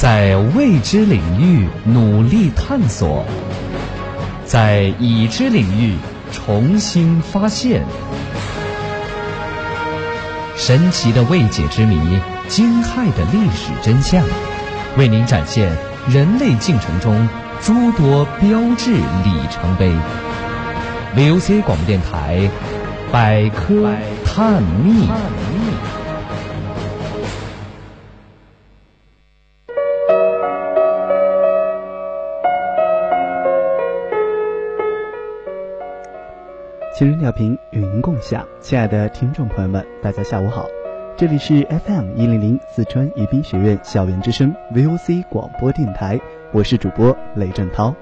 在未知领域努力探索，在已知领域重新发现，神奇的未解之谜，惊骇的历史真相，为您展现人类进程中诸多标志里程碑。VOC 广播电台百科探秘。情人调频与您共享，亲爱的听众朋友们，大家下午好，这里是 FM 一零零四川宜宾学院校园之声 VOC 广播电台，我是主播雷振涛。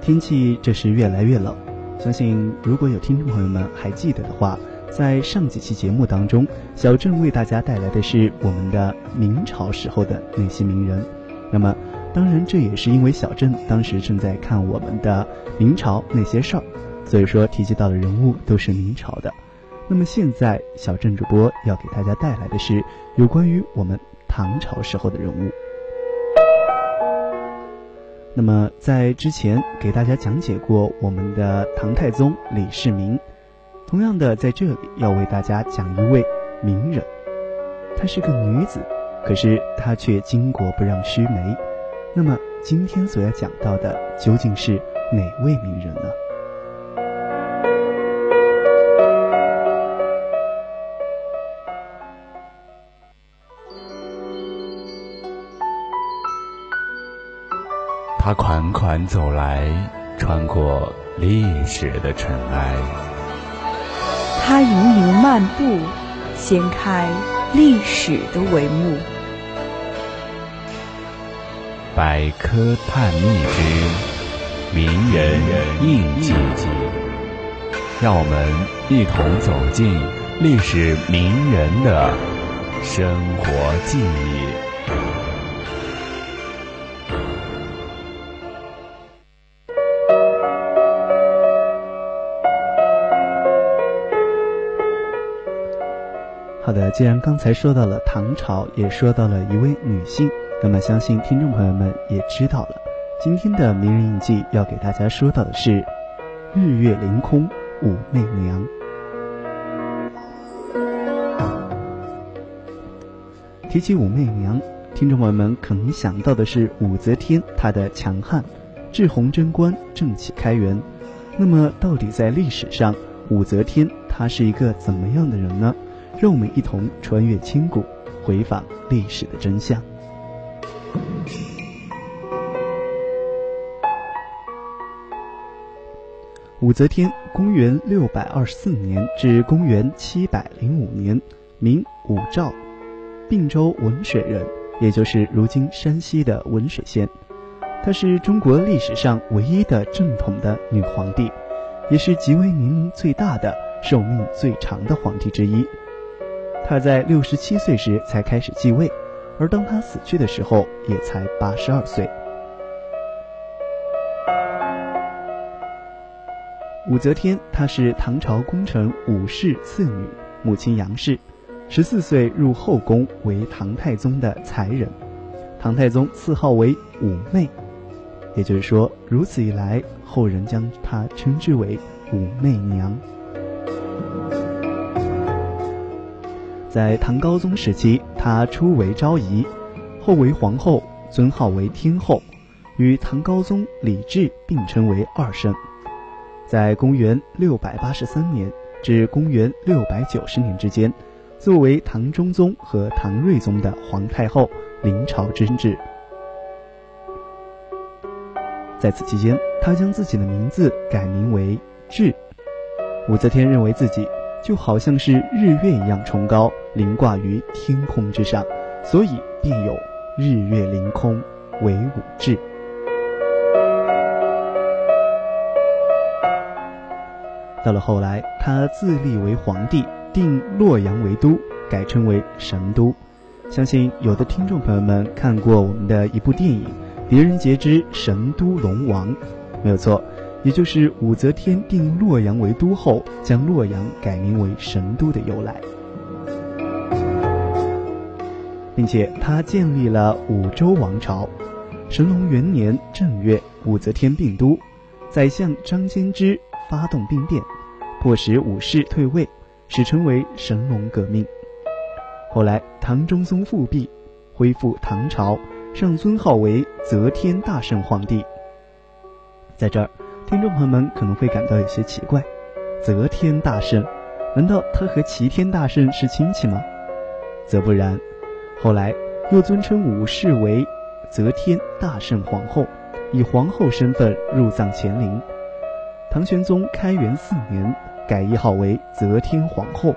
天气这是越来越冷，相信如果有听众朋友们还记得的话，在上几期节目当中，小郑为大家带来的是我们的明朝时候的那些名人，那么。当然，这也是因为小镇当时正在看我们的明朝那些事儿，所以说提及到的人物都是明朝的。那么现在，小镇主播要给大家带来的是有关于我们唐朝时候的人物。那么在之前给大家讲解过我们的唐太宗李世民，同样的在这里要为大家讲一位名人，她是个女子，可是她却巾帼不让须眉。那么今天所要讲到的究竟是哪位名人呢？他款款走来，穿过历史的尘埃；他盈盈漫步，掀开历史的帷幕。百科探秘之名人印记，让我们一同走进历史名人的生活记忆。好的，既然刚才说到了唐朝，也说到了一位女性。那么，相信听众朋友们也知道了，今天的名人印记要给大家说到的是日月凌空武媚娘。提起武媚娘，听众朋友们可能想到的是武则天她的强悍，治洪贞观，正气开元。那么，到底在历史上，武则天她是一个怎么样的人呢？让我们一同穿越千古，回访历史的真相。武则天，公元六百二十四年至公元七百零五年，名武曌，并州文水人，也就是如今山西的文水县。她是中国历史上唯一的正统的女皇帝，也是即位年龄最大的、寿命最长的皇帝之一。她在六十七岁时才开始继位。而当她死去的时候，也才八十二岁。武则天，她是唐朝功臣武氏次女，母亲杨氏，十四岁入后宫为唐太宗的才人，唐太宗赐号为武媚，也就是说，如此一来，后人将她称之为武媚娘。在唐高宗时期，她初为昭仪，后为皇后，尊号为天后，与唐高宗李治并称为二圣。在公元六百八十三年至公元六百九十年之间，作为唐中宗和唐睿宗的皇太后临朝之治。在此期间，她将自己的名字改名为智。武则天认为自己。就好像是日月一样崇高，凌挂于天空之上，所以便有“日月凌空，为武治”。到了后来，他自立为皇帝，定洛阳为都，改称为神都。相信有的听众朋友们看过我们的一部电影《狄仁杰之神都龙王》，没有错。也就是武则天定洛阳为都后，将洛阳改名为神都的由来。并且他建立了武周王朝。神龙元年正月，武则天病都，宰相张兼之发动兵变，迫使武士退位，史称为神龙革命。后来唐中宗复辟，恢复唐朝，上尊号为则天大圣皇帝。在这儿，听众朋友们可能会感到有些奇怪：则天大圣，难道他和齐天大圣是亲戚吗？则不然，后来又尊称武氏为。则天大圣皇后以皇后身份入葬乾陵。唐玄宗开元四年改谥号为则天皇后。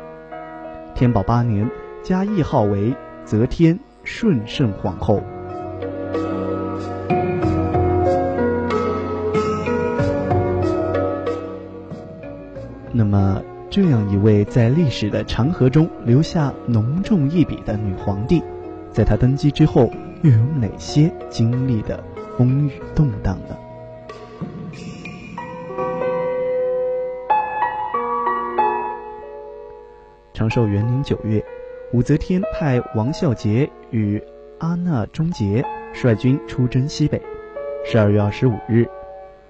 天宝八年加谥号为则天顺圣皇后。那么，这样一位在历史的长河中留下浓重一笔的女皇帝，在她登基之后。又有哪些经历的风雨动荡呢？长寿元年九月，武则天派王孝杰与阿那忠杰率军出征西北。十二月二十五日，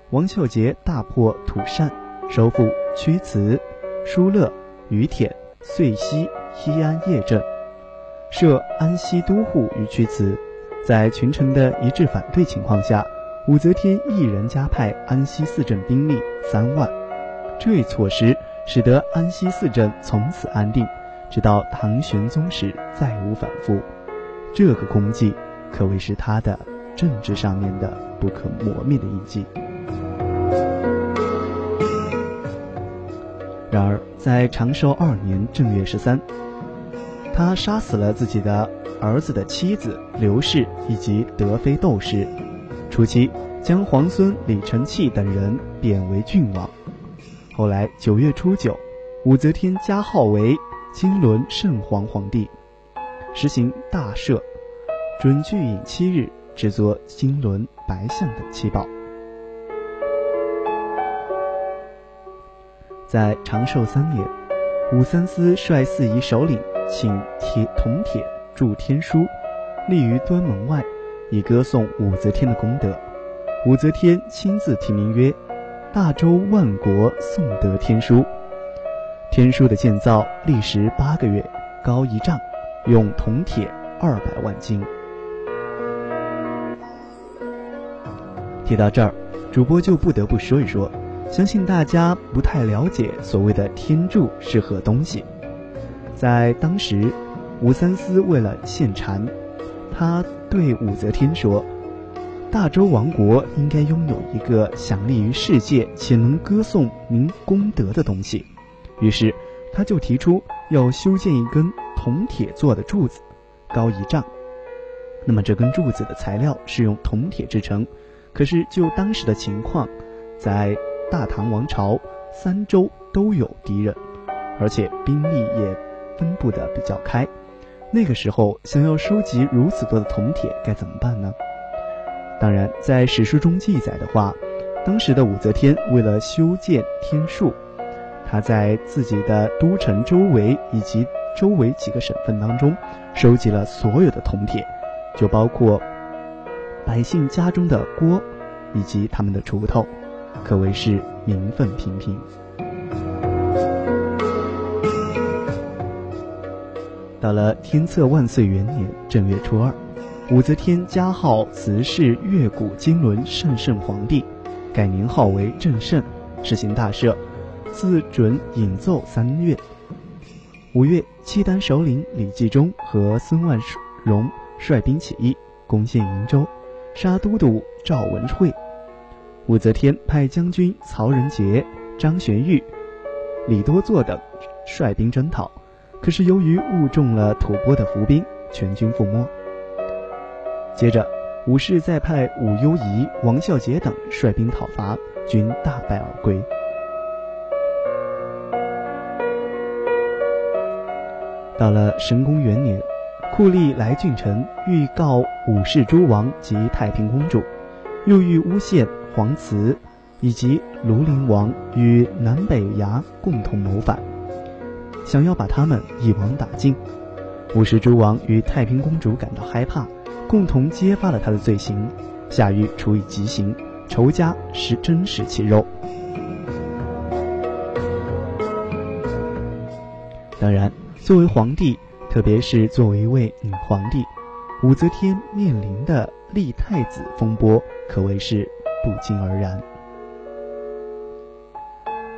王孝杰大破土善，收复曲慈、疏勒、于田、遂溪、西安邺镇，设安西都护于曲慈。在群臣的一致反对情况下，武则天一人加派安西四镇兵力三万。这一措施使得安西四镇从此安定，直到唐玄宗时再无反复。这个功绩可谓是他的政治上面的不可磨灭的印记。然而，在长寿二年正月十三，他杀死了自己的。儿子的妻子刘氏以及德妃窦氏，初期将皇孙李承器等人贬为郡王。后来九月初九，武则天加号为金轮圣皇皇帝，实行大赦，准聚饮七日，制作金轮、白象等七宝。在长寿三年，武三思率四夷首领请铁铜铁。铸天书，立于端门外，以歌颂武则天的功德。武则天亲自题名曰“大周万国颂德天书”。天书的建造历时八个月，高一丈，用铜铁二百万斤。提到这儿，主播就不得不说一说，相信大家不太了解所谓的天柱是何东西，在当时。武三思为了献禅，他对武则天说：“大周王国应该拥有一个响利于世界且能歌颂您功德的东西。”于是，他就提出要修建一根铜铁做的柱子，高一丈。那么，这根柱子的材料是用铜铁制成。可是，就当时的情况，在大唐王朝三周都有敌人，而且兵力也分布的比较开。那个时候，想要收集如此多的铜铁，该怎么办呢？当然，在史书中记载的话，当时的武则天为了修建天数，她在自己的都城周围以及周围几个省份当中，收集了所有的铜铁，就包括百姓家中的锅以及他们的锄头，可谓是名愤平平。到了天策万岁元年正月初二，武则天加号慈氏越古金轮圣圣皇帝，改年号为正圣，实行大赦，自准引奏三月。五月，契丹首领李继忠和孙万荣率兵起义，攻陷瀛州，杀都督赵文慧。武则天派将军曹仁杰、张玄玉、李多作等率兵征讨。可是由于误中了吐蕃的伏兵，全军覆没。接着，武士再派武攸宜、王孝杰等率兵讨伐，均大败而归。到了神功元年，酷吏来郡臣欲告武氏诸王及太平公主，又欲诬陷黄慈以及庐陵王与南北衙共同谋反。想要把他们一网打尽，武氏诸王与太平公主感到害怕，共同揭发了他的罪行，下狱处以极刑，仇家是真食其肉。当然，作为皇帝，特别是作为一位女皇帝，武则天面临的立太子风波可谓是不胫而然。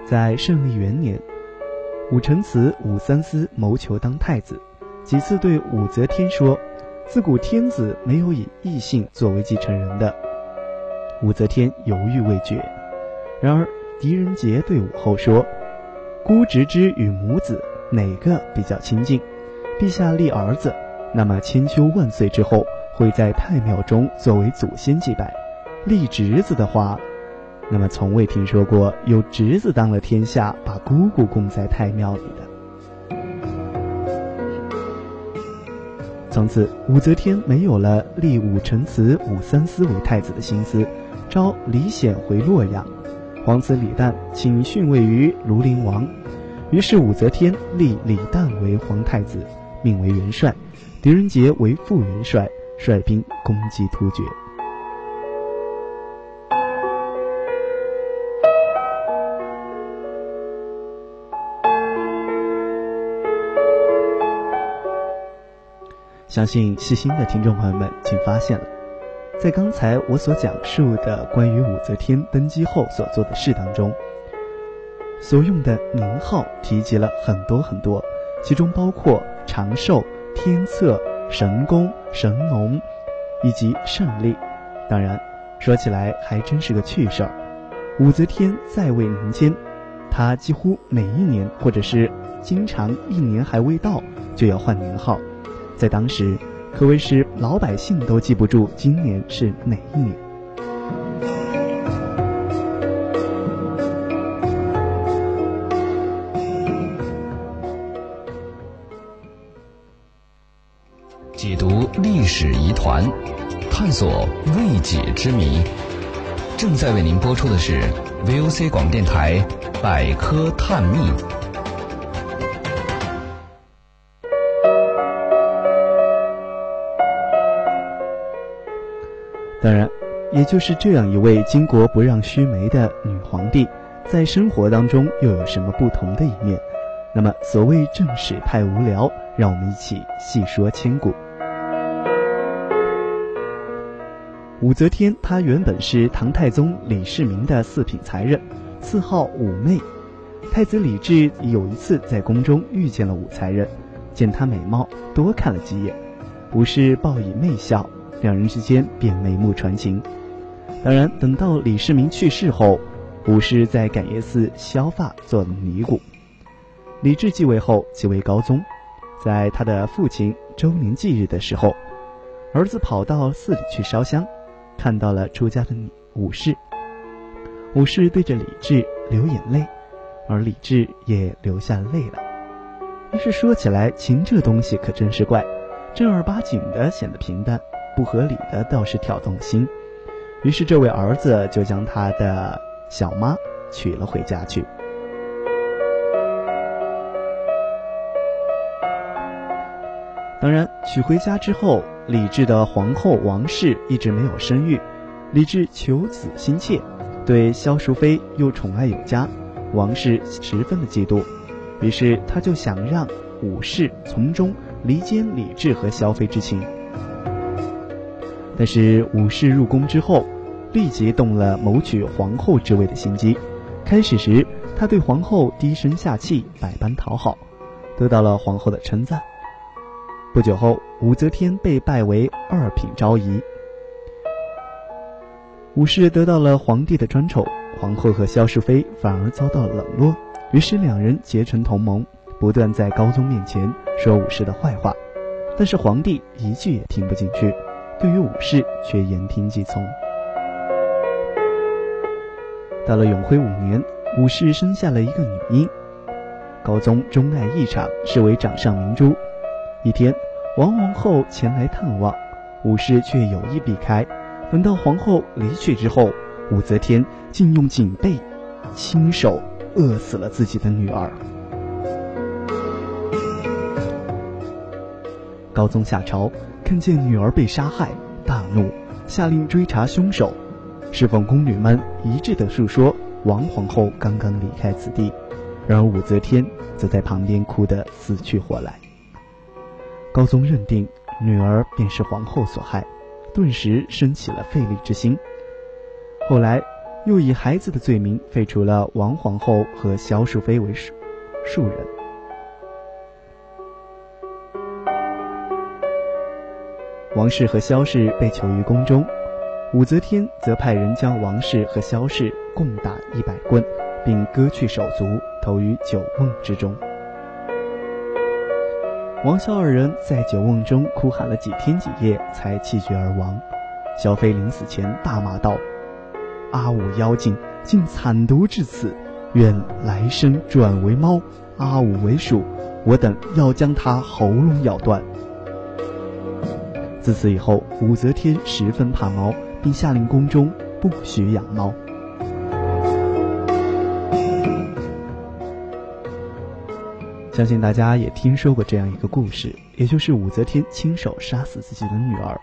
在胜利元年，武承嗣、武三思谋求当太子，几次对武则天说：“自古天子没有以异姓作为继承人的。”武则天犹豫未决。然而狄仁杰对武后说：“姑侄之与母子。”哪个比较亲近？陛下立儿子，那么千秋万岁之后会在太庙中作为祖先祭拜；立侄子的话，那么从未听说过有侄子当了天下，把姑姑供在太庙里的。从此，武则天没有了立武承祠、武三思为太子的心思，召李显回洛阳，皇子李旦请逊位于庐陵王。于是武则天立李旦为皇太子，命为元帅，狄仁杰为副元帅，率兵攻击突厥。相信细心的听众朋友们已经发现了，在刚才我所讲述的关于武则天登基后所做的事当中。所用的名号提及了很多很多，其中包括长寿、天策、神功、神农，以及胜利。当然，说起来还真是个趣事儿。武则天在位年间，她几乎每一年，或者是经常一年还未到，就要换年号，在当时可谓是老百姓都记不住今年是哪一年。解读历史疑团，探索未解之谜。正在为您播出的是 VOC 广电台《百科探秘》。当然，也就是这样一位巾帼不让须眉的女皇帝，在生活当中又有什么不同的一面？那么，所谓正史太无聊，让我们一起细说千古。武则天，她原本是唐太宗李世民的四品才人，赐号武媚。太子李治有一次在宫中遇见了武才人，见她美貌，多看了几眼。武氏报以媚笑，两人之间便眉目传情。当然，等到李世民去世后，武氏在感业寺削发做了尼姑。李治继位后，即为高宗，在他的父亲周年忌日的时候，儿子跑到寺里去烧香。看到了出家的武士，武士对着李治流眼泪，而李治也流下泪了。但是说起来，情这东西可真是怪，正儿八经的显得平淡，不合理的倒是挑动心。于是这位儿子就将他的小妈娶了回家去。当然，娶回家之后。李治的皇后王氏一直没有生育，李治求子心切，对萧淑妃又宠爱有加，王氏十分的嫉妒，于是他就想让武氏从中离间李治和萧妃之情。但是武氏入宫之后，立即动了谋取皇后之位的心机。开始时，他对皇后低声下气，百般讨好，得到了皇后的称赞。不久后，武则天被拜为二品昭仪。武氏得到了皇帝的专宠，皇后和萧淑妃反而遭到冷落。于是两人结成同盟，不断在高宗面前说武氏的坏话。但是皇帝一句也听不进去，对于武氏却言听计从。到了永徽五年，武氏生下了一个女婴，高宗钟爱异常，视为掌上明珠。一天。王皇后前来探望，武氏却有意避开。等到皇后离去之后，武则天竟用警备亲手饿死了自己的女儿。高宗下朝，看见女儿被杀害，大怒，下令追查凶手。侍奉宫女们一致的诉说，王皇后刚刚离开此地，然而武则天则在旁边哭得死去活来。高宗认定女儿便是皇后所害，顿时生起了废立之心。后来又以孩子的罪名废除了王皇后和萧淑妃为庶庶人。王氏和萧氏被囚于宫中。武则天则派人将王氏和萧氏共打一百棍，并割去手足，投于酒瓮之中。王萧二人在酒瓮中哭喊了几天几夜，才气绝而亡。萧妃临死前大骂道：“阿武妖精，竟惨毒至此！愿来生转为猫，阿武为鼠，我等要将他喉咙咬断。”自此以后，武则天十分怕猫。并下令宫中不许养猫。相信大家也听说过这样一个故事，也就是武则天亲手杀死自己的女儿。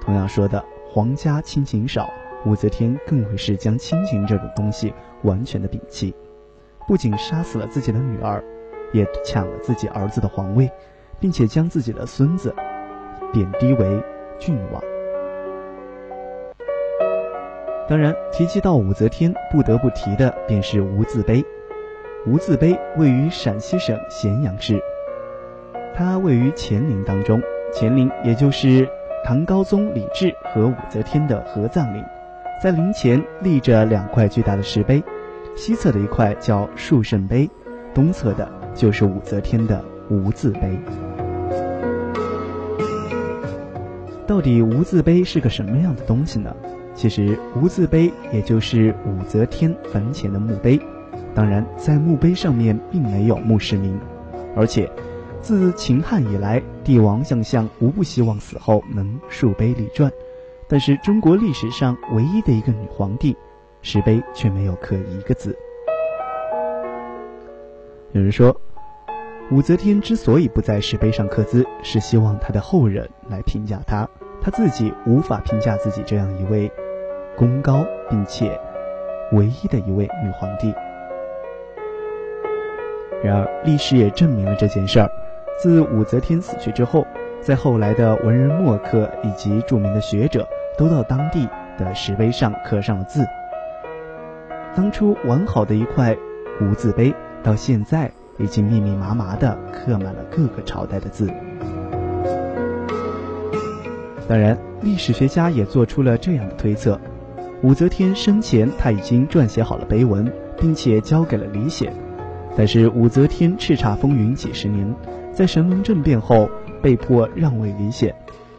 同样说的，皇家亲情少，武则天更会是将亲情这种东西完全的摒弃，不仅杀死了自己的女儿，也抢了自己儿子的皇位，并且将自己的孙子贬低为郡王。当然，提及到武则天，不得不提的便是无字碑。无字碑位于陕西省咸阳市，它位于乾陵当中。乾陵也就是唐高宗李治和武则天的合葬陵，在陵前立着两块巨大的石碑，西侧的一块叫树圣碑，东侧的就是武则天的无字碑。到底无字碑是个什么样的东西呢？其实无字碑也就是武则天坟前的墓碑，当然在墓碑上面并没有墓室名，而且自秦汉以来，帝王将相无不希望死后能树碑立传，但是中国历史上唯一的一个女皇帝，石碑却没有刻一个字。有人说，武则天之所以不在石碑上刻字，是希望她的后人来评价她，她自己无法评价自己这样一位。功高并且唯一的一位女皇帝。然而，历史也证明了这件事儿。自武则天死去之后，在后来的文人墨客以及著名的学者都到当地的石碑上刻上了字。当初完好的一块无字碑，到现在已经密密麻麻的刻满了各个朝代的字。当然，历史学家也做出了这样的推测。武则天生前，他已经撰写好了碑文，并且交给了李显。但是武则天叱咤风云几十年，在神龙政变后被迫让位李显，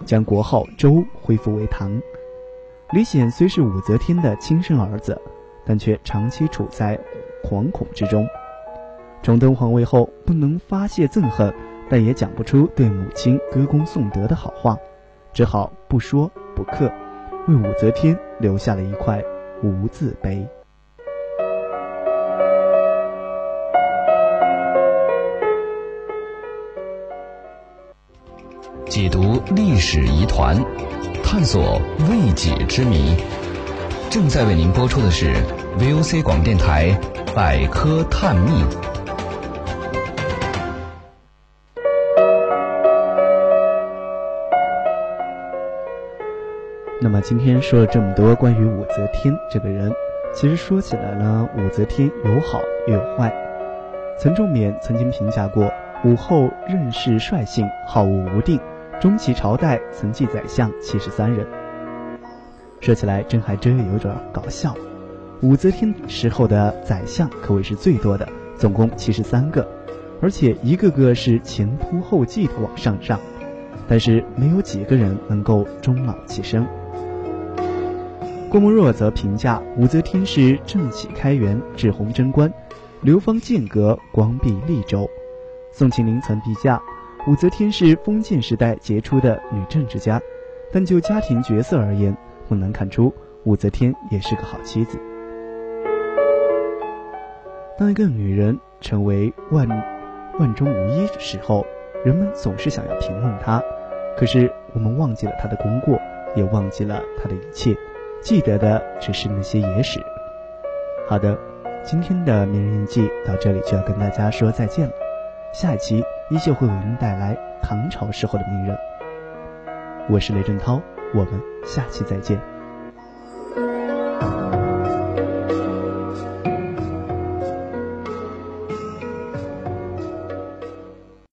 将国号周恢复为唐。李显虽是武则天的亲生儿子，但却长期处在惶恐之中。重登皇位后，不能发泄憎恨，但也讲不出对母亲歌功颂德的好话，只好不说不刻。为武则天留下了一块无字碑。解读历史疑团，探索未解之谜。正在为您播出的是 VOC 广电台《百科探秘》。那么今天说了这么多关于武则天这个人，其实说起来呢，武则天有好也有坏。岑仲勉曾经评价过武后任事率性，好恶无定，中期朝代曾记宰相七十三人。说起来真还真有点搞笑，武则天时候的宰相可谓是最多的，总共七十三个，而且一个个是前仆后继的往上上，但是没有几个人能够终老其身。郭沫若则评价武则天是政启开元，治洪贞观，流芳剑阁，光弼利州。宋庆龄曾评价武则天是封建时代杰出的女政治家，但就家庭角色而言，不难看出武则天也是个好妻子。当一个女人成为万万中无一的时候，人们总是想要评论她，可是我们忘记了她的功过，也忘记了她的一切，记得的只是那些野史。好的，今天的名人印记到这里就要跟大家说再见了。下一期依旧会为您带来唐朝时候的名人。我是雷振涛，我们下期再见。